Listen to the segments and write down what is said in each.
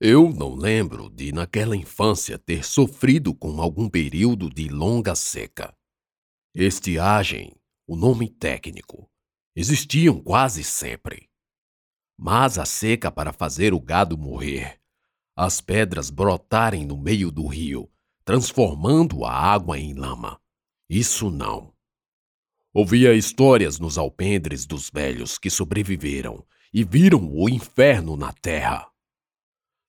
Eu não lembro de, naquela infância, ter sofrido com algum período de longa seca. Estiagem, o nome técnico, existiam quase sempre. Mas a seca para fazer o gado morrer, as pedras brotarem no meio do rio, transformando a água em lama. Isso não. Ouvia histórias nos alpendres dos velhos que sobreviveram e viram o inferno na terra.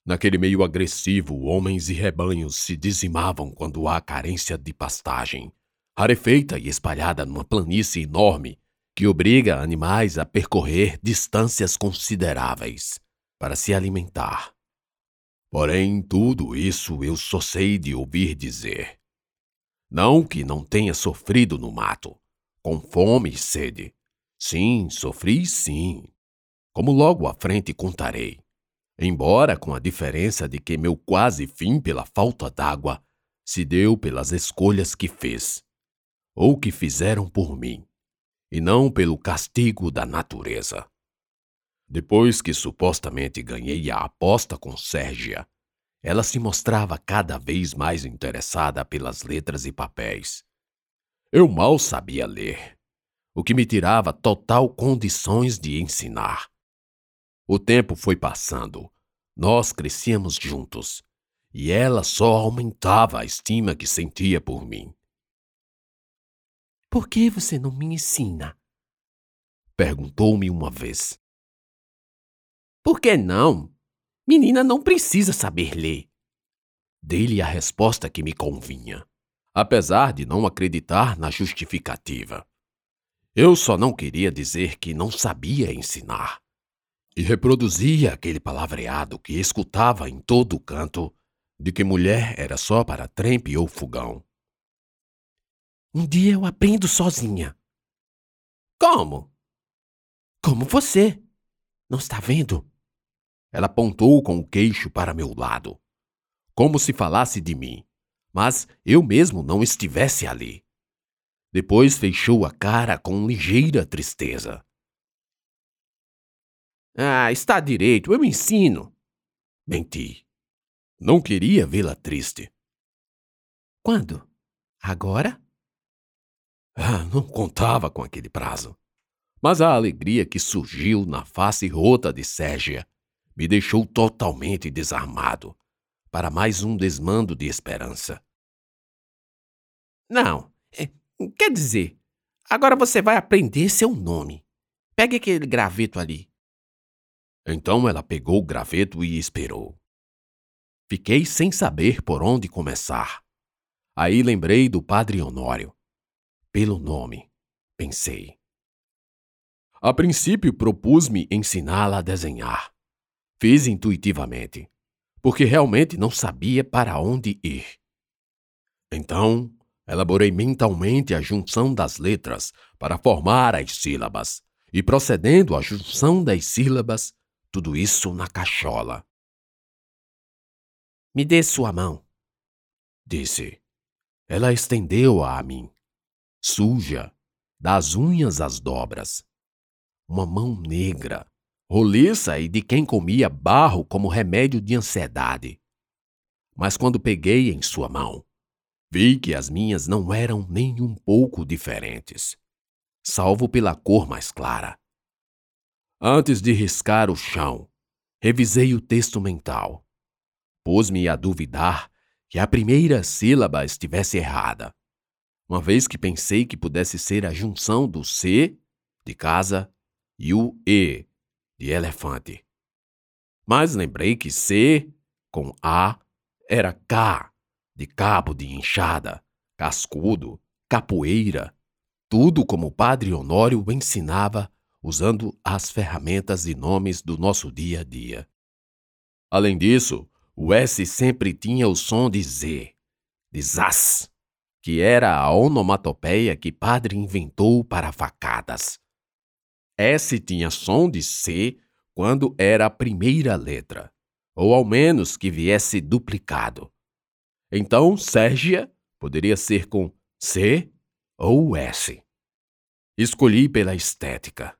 Naquele meio agressivo, homens e rebanhos se dizimavam quando há carência de pastagem, rarefeita e espalhada numa planície enorme que obriga animais a percorrer distâncias consideráveis para se alimentar. Porém, tudo isso eu só sei de ouvir dizer. Não que não tenha sofrido no mato, com fome e sede. Sim, sofri sim. Como logo à frente contarei. Embora com a diferença de que meu quase fim pela falta d'água se deu pelas escolhas que fez, ou que fizeram por mim, e não pelo castigo da natureza. Depois que supostamente ganhei a aposta com Sérgia, ela se mostrava cada vez mais interessada pelas letras e papéis. Eu mal sabia ler, o que me tirava total condições de ensinar. O tempo foi passando, nós crescíamos juntos, e ela só aumentava a estima que sentia por mim. Por que você não me ensina? Perguntou-me uma vez. Por que não? Menina não precisa saber ler. Dei-lhe a resposta que me convinha, apesar de não acreditar na justificativa. Eu só não queria dizer que não sabia ensinar. E reproduzia aquele palavreado que escutava em todo canto de que mulher era só para trempe ou fogão. Um dia eu aprendo sozinha. Como? Como você. Não está vendo? Ela apontou com o queixo para meu lado, como se falasse de mim, mas eu mesmo não estivesse ali. Depois fechou a cara com ligeira tristeza. Ah, está direito, eu ensino. Menti. Não queria vê-la triste. Quando? Agora? Ah, não contava com aquele prazo. Mas a alegria que surgiu na face rota de Sérgia me deixou totalmente desarmado para mais um desmando de esperança. Não, é, quer dizer, agora você vai aprender seu nome. Pegue aquele graveto ali. Então ela pegou o graveto e esperou. Fiquei sem saber por onde começar. Aí lembrei do padre Honório. Pelo nome, pensei. A princípio propus-me ensiná-la a desenhar. Fiz intuitivamente, porque realmente não sabia para onde ir. Então, elaborei mentalmente a junção das letras para formar as sílabas, e procedendo à junção das sílabas, tudo isso na cachola. Me dê sua mão, disse. Ela estendeu-a a mim, suja, das unhas às dobras. Uma mão negra, roliça e de quem comia barro como remédio de ansiedade. Mas quando peguei em sua mão, vi que as minhas não eram nem um pouco diferentes, salvo pela cor mais clara. Antes de riscar o chão, revisei o texto mental. Pôs-me a duvidar que a primeira sílaba estivesse errada, uma vez que pensei que pudesse ser a junção do C, de casa, e o E, de elefante. Mas lembrei que C com A era K, de cabo de enxada, cascudo, capoeira, tudo como o padre Honório ensinava usando as ferramentas e nomes do nosso dia a dia. Além disso, o S sempre tinha o som de Z, de Zaz, que era a onomatopeia que padre inventou para facadas. S tinha som de C quando era a primeira letra, ou ao menos que viesse duplicado. Então, Sérgia poderia ser com C ou S. Escolhi pela estética.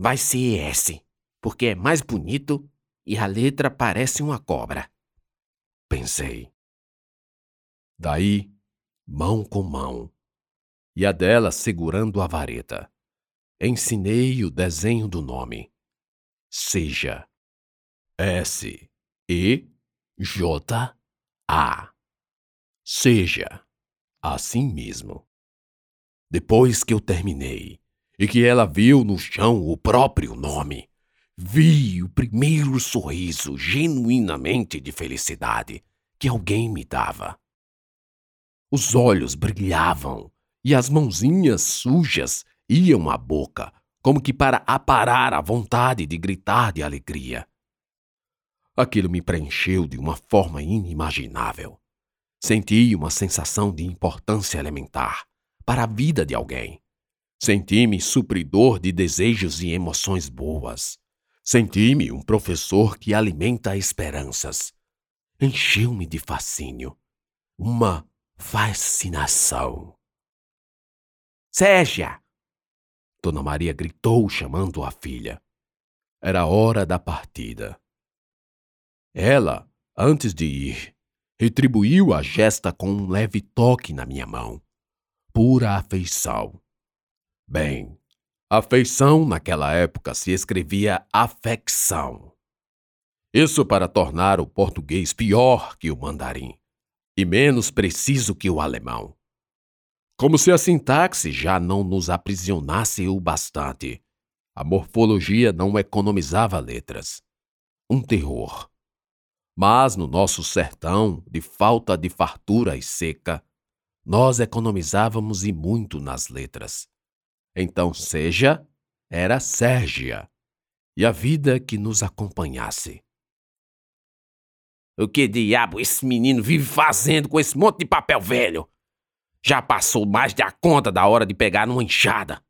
Vai ser S, porque é mais bonito E a letra parece uma cobra. Pensei. Daí, mão com mão, e a dela segurando a vareta, ensinei o desenho do nome. Seja. S. E. J. A. Seja. Assim mesmo. Depois que eu terminei e que ela viu no chão o próprio nome, vi o primeiro sorriso genuinamente de felicidade que alguém me dava. Os olhos brilhavam e as mãozinhas sujas iam à boca, como que para aparar a vontade de gritar de alegria. Aquilo me preencheu de uma forma inimaginável. Senti uma sensação de importância elementar para a vida de alguém. Senti-me supridor de desejos e emoções boas. Senti-me um professor que alimenta esperanças. Encheu-me de fascínio. Uma fascinação. Ségia! Dona Maria gritou, chamando a filha. Era hora da partida. Ela, antes de ir, retribuiu a gesta com um leve toque na minha mão pura afeição. Bem, afeição naquela época se escrevia afecção. Isso para tornar o português pior que o mandarim e menos preciso que o alemão. Como se a sintaxe já não nos aprisionasse o bastante, a morfologia não economizava letras. Um terror. Mas no nosso sertão, de falta de fartura e seca, nós economizávamos e muito nas letras. Então, seja, era Sérgia, e a vida que nos acompanhasse. O que diabo esse menino vive fazendo com esse monte de papel velho? Já passou mais da conta da hora de pegar numa enxada.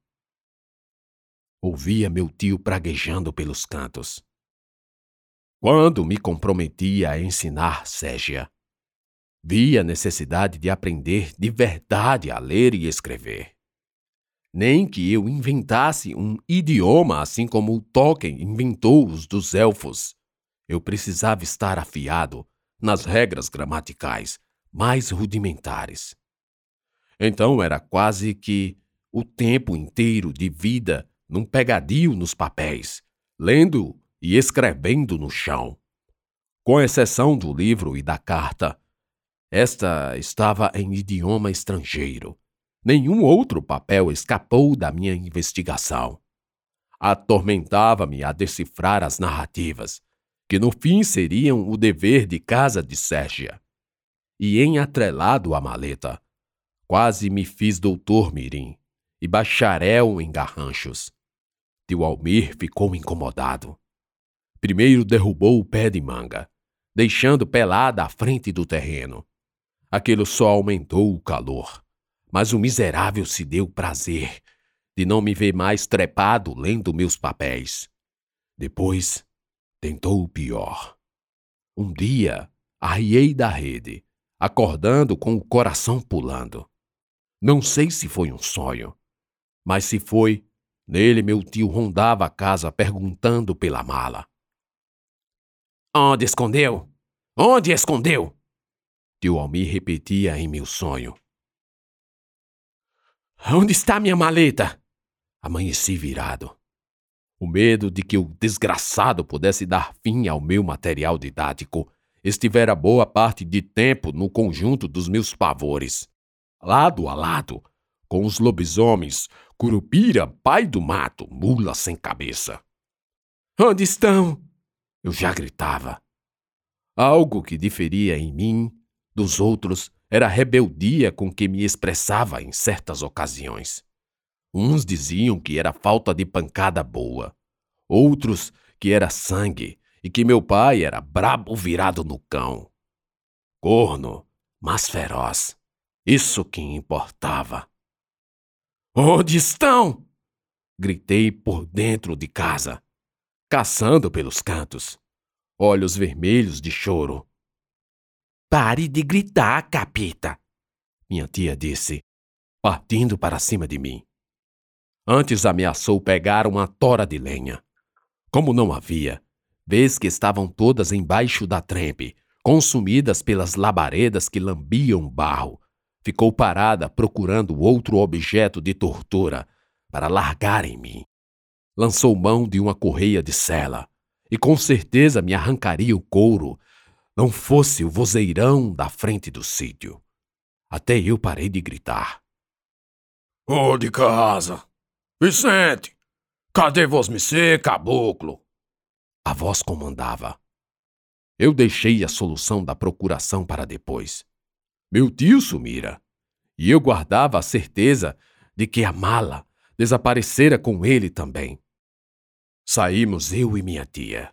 Ouvia meu tio praguejando pelos cantos. Quando me comprometia a ensinar Ségia, Vi a necessidade de aprender de verdade a ler e escrever. Nem que eu inventasse um idioma assim como Tolkien inventou os dos elfos. Eu precisava estar afiado nas regras gramaticais mais rudimentares. Então era quase que o tempo inteiro de vida num pegadio nos papéis, lendo e escrevendo no chão. Com exceção do livro e da carta, esta estava em idioma estrangeiro. Nenhum outro papel escapou da minha investigação. Atormentava-me a decifrar as narrativas, que no fim seriam o dever de casa de Sérgia. E em atrelado à maleta, quase me fiz doutor Mirim e bacharel em garranchos. Tio Almir ficou incomodado. Primeiro derrubou o pé de manga, deixando pelada a frente do terreno. Aquilo só aumentou o calor. Mas o miserável se deu prazer de não me ver mais trepado lendo meus papéis. Depois, tentou o pior. Um dia, arriei da rede, acordando com o coração pulando. Não sei se foi um sonho, mas se foi, nele meu tio rondava a casa perguntando pela mala. Onde escondeu? Onde escondeu? Tio Almir repetia em meu sonho. Onde está minha maleta? Amanheci virado. O medo de que o desgraçado pudesse dar fim ao meu material didático estivera boa parte de tempo no conjunto dos meus pavores. Lado a lado, com os lobisomens, Curupira, pai do mato, mula sem cabeça. Onde estão? Eu já gritava. Algo que diferia em mim dos outros era a rebeldia com que me expressava em certas ocasiões. Uns diziam que era falta de pancada boa, outros que era sangue e que meu pai era brabo virado no cão. Corno, mas feroz. Isso que importava. Onde estão? Gritei por dentro de casa, caçando pelos cantos, olhos vermelhos de choro Pare de gritar, capeta! Minha tia disse, partindo para cima de mim. Antes ameaçou pegar uma tora de lenha. Como não havia, vez que estavam todas embaixo da trempe, consumidas pelas labaredas que lambiam barro, ficou parada procurando outro objeto de tortura para largar em mim. Lançou mão de uma correia de sela e com certeza me arrancaria o couro, não fosse o vozeirão da frente do sítio. Até eu parei de gritar. Ô oh, de casa! Vicente! Cadê você, caboclo? A voz comandava. Eu deixei a solução da procuração para depois. Meu tio sumira, e eu guardava a certeza de que a mala desaparecera com ele também. Saímos eu e minha tia,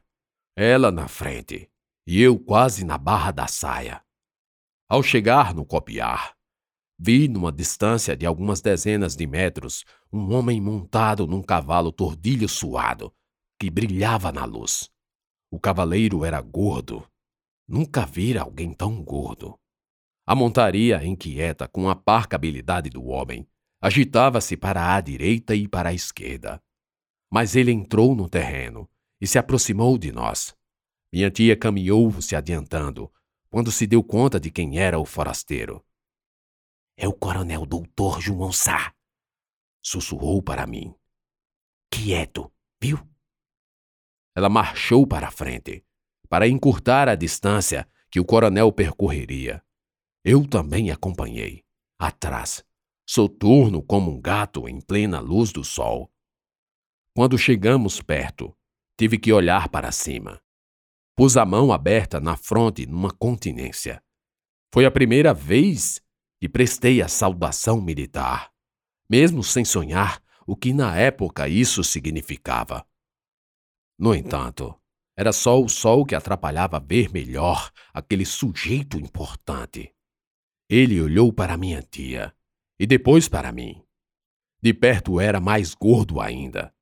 ela na frente e eu quase na barra da saia. Ao chegar no copiar, vi numa distância de algumas dezenas de metros um homem montado num cavalo tordilho suado que brilhava na luz. O cavaleiro era gordo. Nunca vira alguém tão gordo. A montaria, inquieta com a parca habilidade do homem, agitava-se para a direita e para a esquerda. Mas ele entrou no terreno e se aproximou de nós. Minha tia caminhou se adiantando, quando se deu conta de quem era o forasteiro. É o coronel doutor João Sá, sussurrou para mim. Quieto, viu? Ela marchou para a frente, para encurtar a distância que o coronel percorreria. Eu também acompanhei, atrás, soturno como um gato em plena luz do sol. Quando chegamos perto, tive que olhar para cima. Pus a mão aberta na fronte numa continência. Foi a primeira vez que prestei a saudação militar, mesmo sem sonhar o que na época isso significava. No entanto, era só o sol que atrapalhava ver melhor aquele sujeito importante. Ele olhou para minha tia e depois para mim. De perto era mais gordo ainda.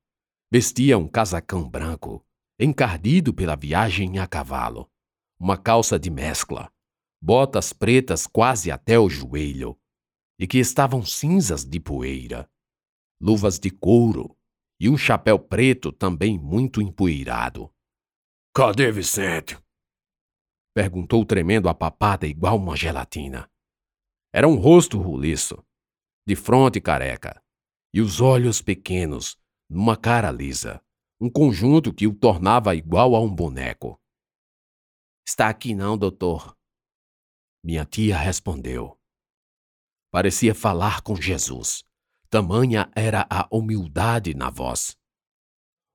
Vestia um casacão branco, encardido pela viagem a cavalo, uma calça de mescla, botas pretas quase até o joelho, e que estavam cinzas de poeira, luvas de couro e um chapéu preto também muito empoeirado. Cadê Vicente? Perguntou tremendo a papada igual uma gelatina. Era um rosto roliço, de fronte careca, e os olhos pequenos, numa cara lisa, um conjunto que o tornava igual a um boneco. Está aqui não, doutor. Minha tia respondeu. Parecia falar com Jesus. Tamanha era a humildade na voz.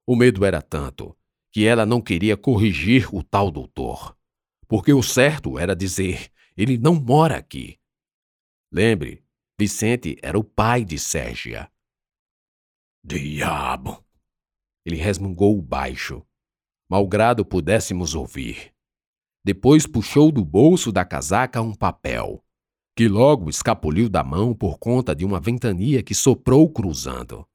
O medo era tanto que ela não queria corrigir o tal doutor, porque o certo era dizer: ele não mora aqui. Lembre, Vicente era o pai de Sérgia. Diabo! Ele resmungou baixo, malgrado pudéssemos ouvir. Depois puxou do bolso da casaca um papel que logo escapuliu da mão por conta de uma ventania que soprou cruzando.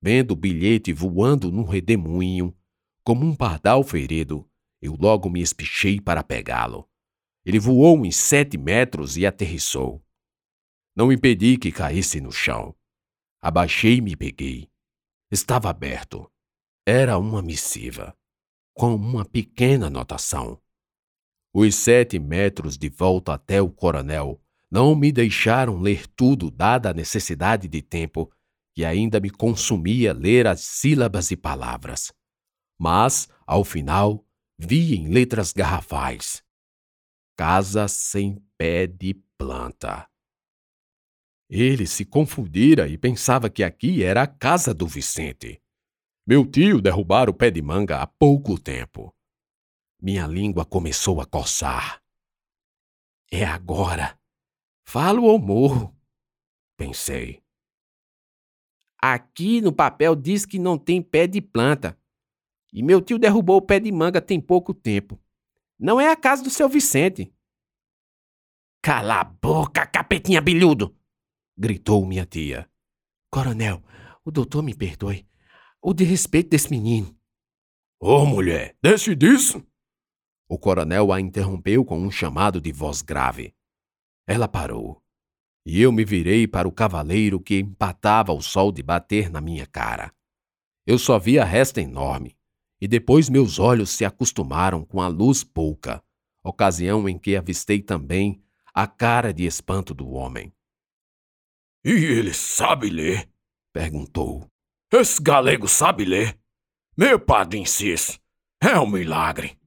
Vendo o bilhete voando num redemoinho, como um pardal ferido, eu logo me espichei para pegá-lo. Ele voou em sete metros e aterrissou. Não impedi que caísse no chão. Abaixei-me e peguei. Estava aberto. Era uma missiva, com uma pequena anotação. Os sete metros de volta até o coronel não me deixaram ler tudo, dada a necessidade de tempo que ainda me consumia ler as sílabas e palavras. Mas, ao final, vi em letras garrafais: Casa sem pé de planta. Ele se confundira e pensava que aqui era a casa do Vicente. Meu tio derrubara o pé de manga há pouco tempo. Minha língua começou a coçar. É agora, Falo ou morro? Pensei. Aqui no papel diz que não tem pé de planta. E meu tio derrubou o pé de manga tem pouco tempo. Não é a casa do seu Vicente. Cala a boca, capetinha bilhudo! gritou minha tia. Coronel, o doutor me perdoe ou de respeito desse menino? Ô, oh, mulher, deixe disso! O coronel a interrompeu com um chamado de voz grave. Ela parou, e eu me virei para o cavaleiro que empatava o sol de bater na minha cara. Eu só vi a resta enorme, e depois meus olhos se acostumaram com a luz pouca, ocasião em que avistei também a cara de espanto do homem. E ele sabe ler? perguntou. Esse galego sabe ler. Meu padre insiste. é um milagre.